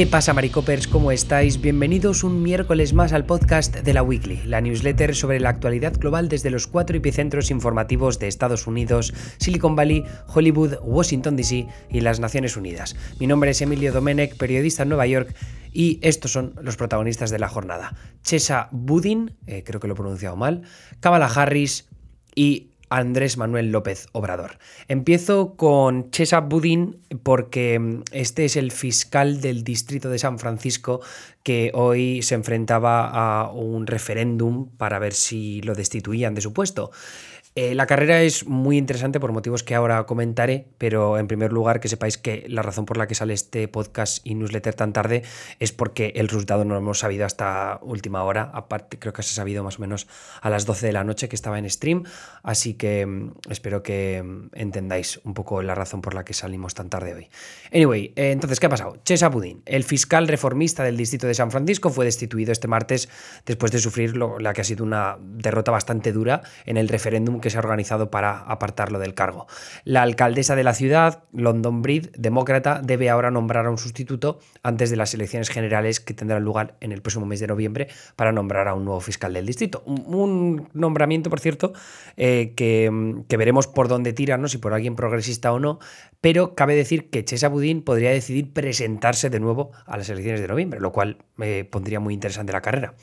¿Qué pasa, Maricopers? ¿Cómo estáis? Bienvenidos un miércoles más al podcast de la Weekly, la newsletter sobre la actualidad global desde los cuatro epicentros informativos de Estados Unidos, Silicon Valley, Hollywood, Washington DC y las Naciones Unidas. Mi nombre es Emilio Domenech, periodista en Nueva York, y estos son los protagonistas de la jornada. Chesa Budin, eh, creo que lo he pronunciado mal, Kamala Harris y Andrés Manuel López Obrador. Empiezo con Chesa Budín porque mm, este es el fiscal del distrito de San Francisco que hoy se enfrentaba a un referéndum para ver si lo destituían de su puesto. Eh, la carrera es muy interesante por motivos que ahora comentaré, pero en primer lugar que sepáis que la razón por la que sale este podcast y newsletter tan tarde es porque el resultado no lo hemos sabido hasta última hora. Aparte, creo que se ha sabido más o menos a las 12 de la noche que estaba en stream, así que mm, espero que mm, entendáis un poco la razón por la que salimos tan tarde hoy. Anyway, eh, entonces, ¿qué ha pasado? Chesa Budín, el fiscal reformista del distrito de San Francisco, fue destituido este martes después de sufrir la que ha sido una derrota bastante dura en el referéndum que se ha organizado para apartarlo del cargo. La alcaldesa de la ciudad, London Breed, demócrata, debe ahora nombrar a un sustituto antes de las elecciones generales que tendrán lugar en el próximo mes de noviembre para nombrar a un nuevo fiscal del distrito. Un, nombramiento, por cierto, eh, que, veremos por dónde tiran, ¿no? si por alguien progresista o no, pero cabe decir que Chesa Budín podría decidir presentarse de nuevo a las elecciones de noviembre, lo cual me pondría muy interesante la carrera.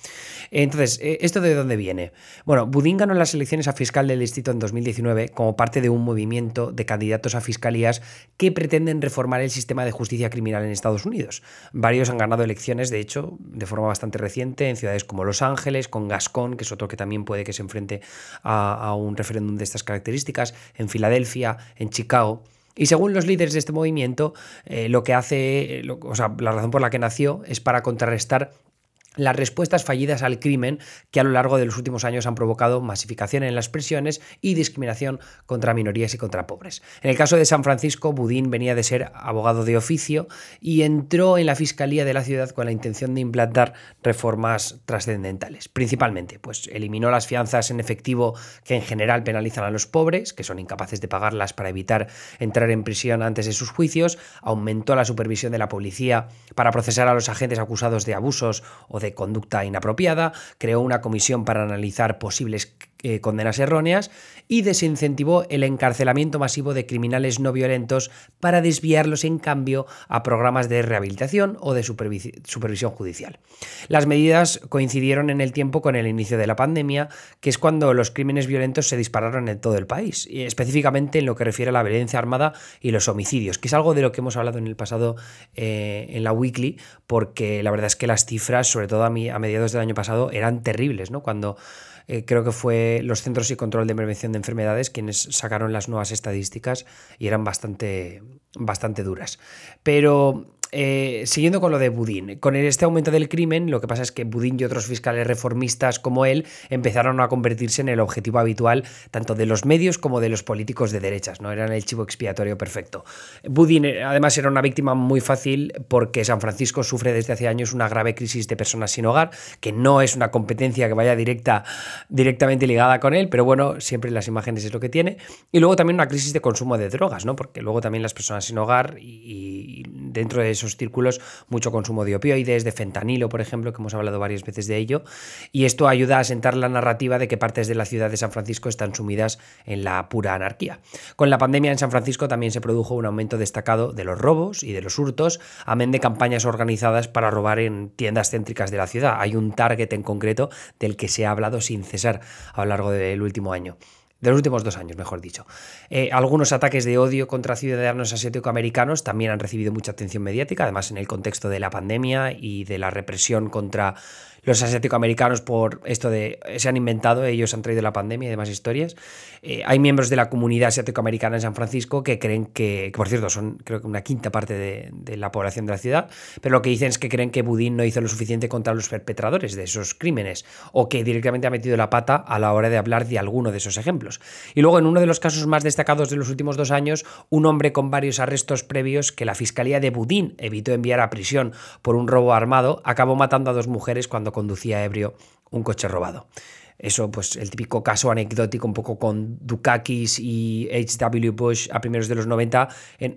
Entonces, eh, ¿esto de dónde viene? Bueno, Budín ganó las elecciones a fiscal del distrito en 2019 como parte de un movimiento de candidatos a fiscalías que pretenden reformar el sistema de justicia criminal en Estados Unidos. Varios han ganado elecciones, de hecho, de forma bastante reciente, en ciudades como Los Ángeles, con Gascón, que es otro que también puede que se enfrente a, un referéndum de estas características, en Filadelfia, en Chicago. Y según los líderes de este movimiento, eh, lo que hace, o sea, la razón por la que nació es para contrarrestar las respuestas fallidas al crimen que a lo largo de los últimos años han provocado masificación en las prisiones y discriminación contra minorías y contra pobres. En el caso de San Francisco, Budín venía de ser abogado de oficio y entró en la Fiscalía de la ciudad con la intención de implantar reformas trascendentales. Principalmente, pues eliminó las fianzas en efectivo que en general penalizan a los pobres, que son incapaces de pagarlas para evitar entrar en prisión antes de sus juicios, aumentó la supervisión de la policía para procesar a los agentes acusados de abusos o de conducta inapropiada, creó una comisión para analizar posibles eh, condenas erróneas y desincentivó el encarcelamiento masivo de criminales no violentos para desviarlos en cambio a programas de rehabilitación o de supervisión judicial. Las medidas coincidieron en el tiempo con el inicio de la pandemia, que es cuando los crímenes violentos se dispararon en todo el país, y específicamente en lo que refiere a la violencia armada y los homicidios, que es algo de lo que hemos hablado en el pasado eh, en la weekly, porque la verdad es que las cifras, sobre todo a, a mediados del año pasado, eran terribles, ¿no? Cuando eh, creo que fue los Centros y Control de Prevención de Enfermedades quienes sacaron las nuevas estadísticas y eran bastante, bastante duras. Pero eh, siguiendo con lo de Budín, con este aumento del crimen, lo que pasa es que Budín y otros fiscales reformistas como él empezaron a convertirse en el objetivo habitual tanto de los medios como de los políticos de derechas, ¿no? Eran el chivo expiatorio perfecto. Budín, eh, además, era una víctima muy fácil porque San Francisco sufre desde hace años una grave crisis de personas sin hogar, que no es una competencia que vaya directa, directamente ligada con él, pero bueno, siempre las imágenes es lo que tiene. Y luego también una crisis de consumo de drogas, ¿no? Porque luego también las personas sin hogar y dentro de esos círculos mucho consumo de opioides, de fentanilo, por ejemplo, que hemos hablado varias veces de ello, y esto ayuda a sentar la narrativa de que partes de la ciudad de San Francisco están sumidas en la pura anarquía. Con la pandemia en San Francisco también se produjo un aumento destacado de los robos y de los hurtos, amén de campañas organizadas para robar en tiendas céntricas de la ciudad. Hay un target en concreto del que se ha hablado sin cesar a lo largo del último año de los últimos dos años, mejor dicho. Eh, algunos ataques de odio contra ciudadanos asiático-americanos también han recibido mucha atención mediática, además en el contexto de la pandemia y de la represión contra los asiático-americanos por esto de se han inventado, ellos han traído la pandemia y demás historias. Eh, hay miembros de la comunidad asiático-americana en San Francisco que creen que, por cierto, son creo que una quinta parte de, la población de la ciudad, pero lo que dicen es que creen que Budín no hizo lo suficiente contra los perpetradores de esos crímenes o que directamente ha metido la pata a la hora de hablar de alguno de esos ejemplos. Y luego, en uno de los casos más destacados de los últimos dos años, un hombre con varios arrestos previos que la Fiscalía de Budín evitó enviar a prisión por un robo armado acabó matando a dos mujeres cuando conducía ebrio un coche robado. Eso, pues el típico caso anecdótico un poco con Dukakis y H.W. Bush a primeros de los 90.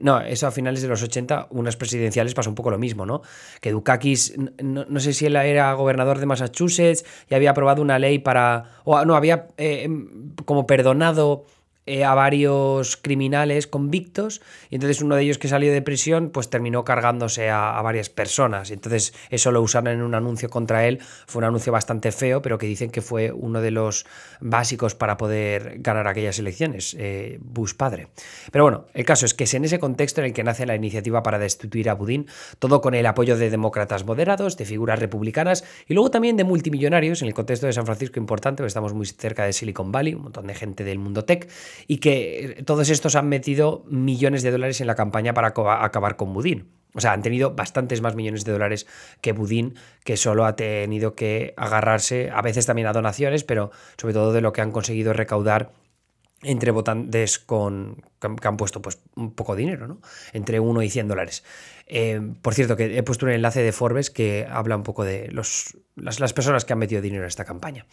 no, eso a finales de los 80, unas presidenciales pasó un poco lo mismo, ¿no? Que Dukakis, no, sé si él era gobernador de Massachusetts y había aprobado una ley para... o no, había eh, em, como perdonado eh, a varios criminales convictos y entonces uno de ellos que salió de prisión pues terminó cargándose a, varias personas. Entonces eso lo usaron en un anuncio contra él. Fue un anuncio bastante feo pero que dicen que fue uno de los básicos para poder ganar aquellas elecciones eh, Bush padre. Pero bueno el caso es que es en ese contexto en el que nace la iniciativa para destituir a Budín todo con el apoyo de demócratas moderados de figuras republicanas y luego también de multimillonarios en el contexto de San Francisco importante porque estamos muy cerca de Silicon Valley un montón de gente del mundo tech y que todos estos han metido millones de dólares en la campaña para acabar con Budín. O sea, han tenido bastantes más millones de dólares que Budín, que solo ha tenido que agarrarse, a veces también a donaciones, pero sobre todo de lo que han conseguido recaudar entre votantes con, que han puesto pues, un poco de dinero, ¿no? Entre 1 y 100 dólares. Eh, por cierto, que he puesto un enlace de Forbes que habla un poco de los, las, personas que han metido dinero en esta campaña.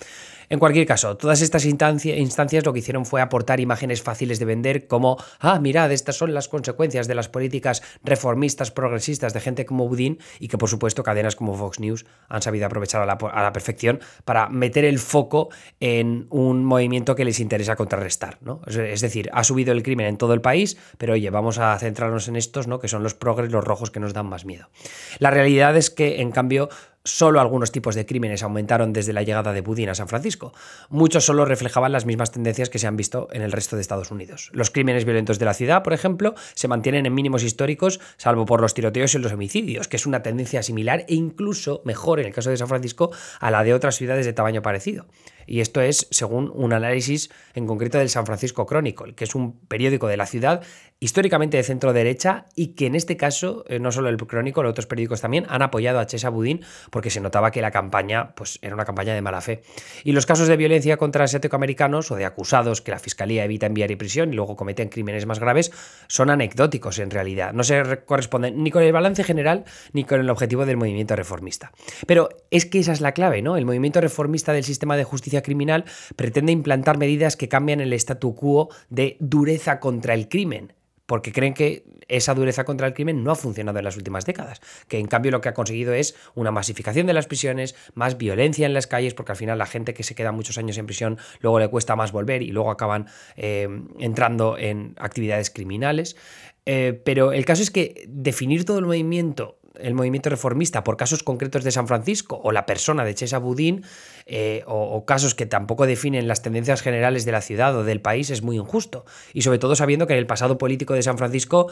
En cualquier caso, todas estas instancias lo que hicieron fue aportar imágenes fáciles de vender como, ah, mirad, estas son las consecuencias de las políticas reformistas, progresistas de gente como Budín y que por supuesto cadenas como Fox News han sabido aprovechar a la, a la perfección para meter el foco en un movimiento que les interesa contrarrestar. ¿No? Es decir, ha subido el crimen en todo el país, pero oye, vamos a centrarnos en estos, ¿no? que son los progres, los rojos que nos dan más miedo. La realidad es que, en cambio, solo algunos tipos de crímenes aumentaron desde la llegada de Budín a San Francisco. Muchos solo reflejaban las mismas tendencias que se han visto en el resto de Estados Unidos. Los crímenes violentos de la ciudad, por ejemplo, se mantienen en mínimos históricos, salvo por los tiroteos y los homicidios, que es una tendencia similar e incluso mejor en el caso de San Francisco a la de otras ciudades de tamaño parecido. Y esto es según un análisis en concreto del San Francisco Chronicle, que es un periódico de la ciudad históricamente de centro derecha y que en este caso, eh, no solo el Chronicle, otros periódicos también han apoyado a Chesa Budín porque se notaba que la campaña pues, era una campaña de mala fe. Y los casos de violencia contra asiático-americanos o de acusados que la fiscalía evita enviar a prisión y luego cometen crímenes más graves son anecdóticos en realidad. No se corresponden ni con el balance general ni con el objetivo del movimiento reformista. Pero es que esa es la clave, ¿no? El movimiento reformista del sistema de justicia criminal pretende implantar medidas que cambian el statu quo de dureza contra el crimen porque creen que esa dureza contra el crimen no ha funcionado en las últimas décadas, que en cambio lo que ha conseguido es una masificación de las prisiones, más violencia en las calles, porque al final la gente que se queda muchos años en prisión luego le cuesta más volver y luego acaban eh, entrando en actividades criminales. Eh, pero el caso es que definir todo el movimiento el movimiento reformista por casos concretos de San Francisco o la persona de Chesa Budín eh, o, casos que tampoco definen las tendencias generales de la ciudad o del país es muy injusto. Y sobre todo sabiendo que en el pasado político de San Francisco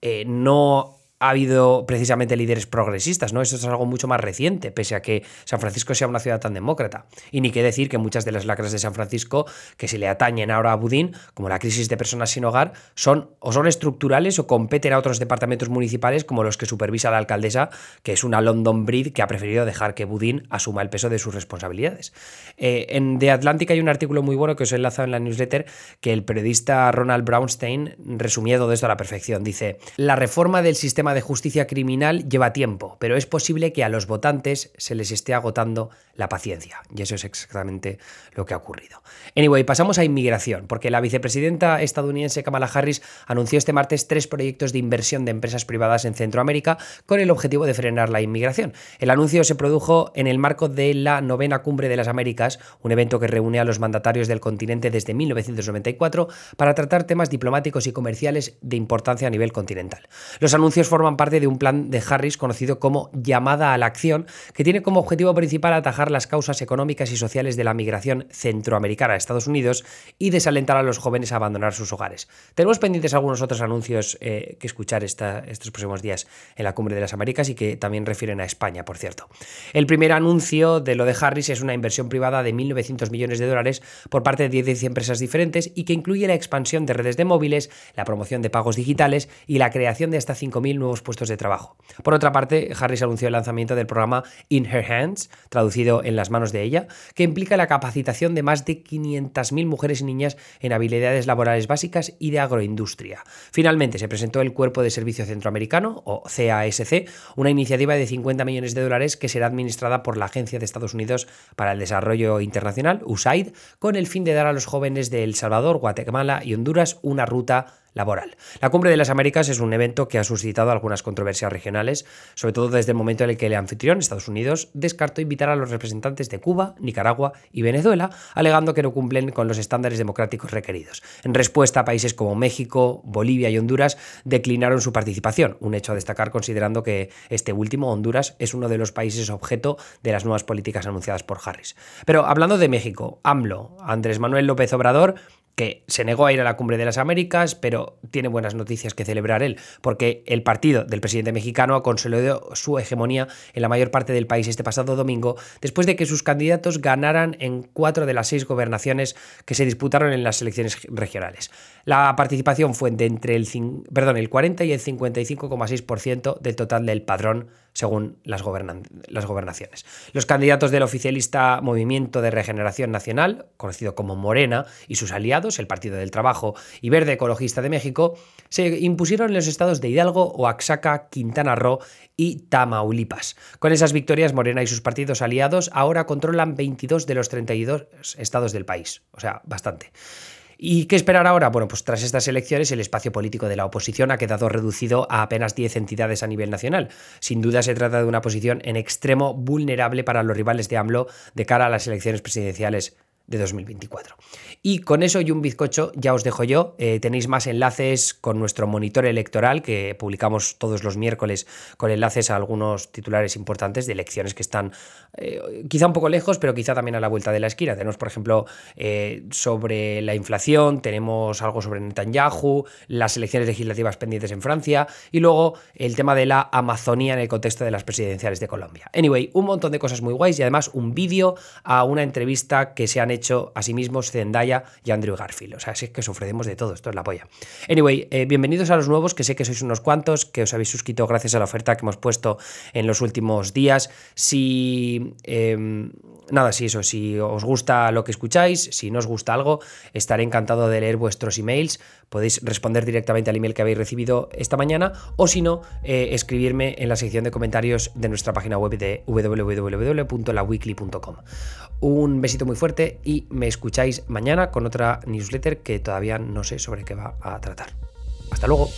eh, no ha habido precisamente líderes progresistas, ¿no? Eso es algo mucho más reciente, pese a que San Francisco sea una ciudad tan demócrata. Y ni qué decir que muchas de las lacras de San Francisco que se le atañen ahora a Budín, como la crisis de personas sin hogar, son o son estructurales o competen a otros departamentos municipales como los que supervisa la alcaldesa, que es una London Breed que ha preferido dejar que Budín asuma el peso de sus responsabilidades. Eh, en The Atlantic hay un artículo muy bueno que os he enlazado en la newsletter que el periodista Ronald Brownstein resumía todo esto a la perfección. Dice, la reforma del sistema de justicia criminal lleva tiempo, pero es posible que a los votantes se les esté agotando la paciencia. Y eso es exactamente lo que ha ocurrido. Anyway, pasamos a inmigración, porque la vicepresidenta estadounidense Kamala Harris anunció este martes tres proyectos de inversión de empresas privadas en Centroamérica con el objetivo de frenar la inmigración. El anuncio se produjo en el marco de la novena cumbre de las Américas, un evento que reúne a los mandatarios del continente desde 1994 para tratar temas diplomáticos y comerciales de importancia a nivel continental. Los anuncios forman parte de un plan de Harris conocido como Llamada a la Acción, que tiene como objetivo principal atajar las causas económicas y sociales de la migración centroamericana a Estados Unidos y desalentar a los jóvenes a abandonar sus hogares. Tenemos pendientes algunos otros anuncios eh, que escuchar estos próximos días en la Cumbre de las Américas y que también refieren a España, por cierto. El primer anuncio de lo de Harris es una inversión privada de 1.900 millones de dólares por parte de 10 empresas diferentes y que incluye la expansión de redes de móviles, la promoción de pagos digitales y la creación de hasta 5.000 nuevos puestos de trabajo. Por otra parte, Harris anunció el lanzamiento del programa In Her Hands, traducido en las manos de ella, que implica la capacitación de más de 500.000 mujeres y niñas en habilidades laborales básicas y de agroindustria. Finalmente se presentó el Cuerpo de Servicio Centroamericano, o CASC, una iniciativa de 50 millones de dólares que será administrada por la Agencia de Estados Unidos para el Desarrollo Internacional, USAID, con el fin de dar a los jóvenes de El Salvador, Guatemala y Honduras una ruta laboral. La Cumbre de las Américas es un evento que ha suscitado algunas controversias regionales, sobre todo desde el momento en el que el anfitrión, Estados Unidos, descartó invitar a los representantes de Cuba, Nicaragua y Venezuela, alegando que no cumplen con los estándares democráticos requeridos. En respuesta, países como México, Bolivia y Honduras declinaron su participación, un hecho a destacar considerando que este último, Honduras, es uno de los países objeto de las nuevas políticas anunciadas por Harris. Pero hablando de México, AMLO, Andrés Manuel López Obrador, que se negó a ir a la Cumbre de las Américas, pero tiene buenas noticias que celebrar él, porque el partido del presidente mexicano ha consolidado su hegemonía en la mayor parte del país este pasado domingo, después de que sus candidatos ganaran en cuatro de las seis gobernaciones que se disputaron en las elecciones regionales. La participación fue de entre el, perdón, el 40 y el 55,6% del total del padrón según las, gobernaciones. Los candidatos del oficialista Movimiento de Regeneración Nacional, conocido como Morena, y sus aliados, el Partido del Trabajo y Verde Ecologista de México, se impusieron en los estados de Hidalgo, Oaxaca, Quintana Roo y Tamaulipas. Con esas victorias, Morena y sus partidos aliados ahora controlan 22 de los 32 estados del país, o sea, bastante. ¿Y qué esperar ahora? Bueno, pues tras estas elecciones el espacio político de la oposición ha quedado reducido a apenas 10 entidades a nivel nacional. Sin duda se trata de una posición en extremo vulnerable para los rivales de AMLO de cara a las elecciones presidenciales de 2024. Y con eso y un bizcocho ya os dejo yo. Eh, tenéis más enlaces con nuestro monitor electoral que publicamos todos los miércoles con enlaces a algunos titulares importantes de elecciones que están eh, quizá un poco lejos, pero quizá también a la vuelta de la esquina. Tenemos, por ejemplo, eh, sobre la inflación, tenemos algo sobre Netanyahu, las elecciones legislativas pendientes en Francia y luego el tema de la Amazonía en el contexto de las presidenciales de Colombia. Anyway, un montón de cosas muy guays y además un vídeo a una entrevista que se han hecho a sí mismos Zendaya y Andrew Garfield. O sea, si es que os ofrecemos de todo, esto es la polla. Anyway, eh, bienvenidos a los nuevos, que sé que sois unos cuantos, que os habéis suscrito gracias a la oferta que hemos puesto en los últimos días. Si... Em, nada, si eso, si os gusta lo que escucháis, si no os gusta algo, estaré encantado de leer vuestros emails. Podéis responder directamente al email que habéis recibido esta mañana o si no, eh, escribirme en la sección de comentarios de nuestra página web de www.laweekly.com. Un besito muy fuerte y me escucháis mañana con otra newsletter que todavía no sé sobre qué va a tratar. Hasta luego.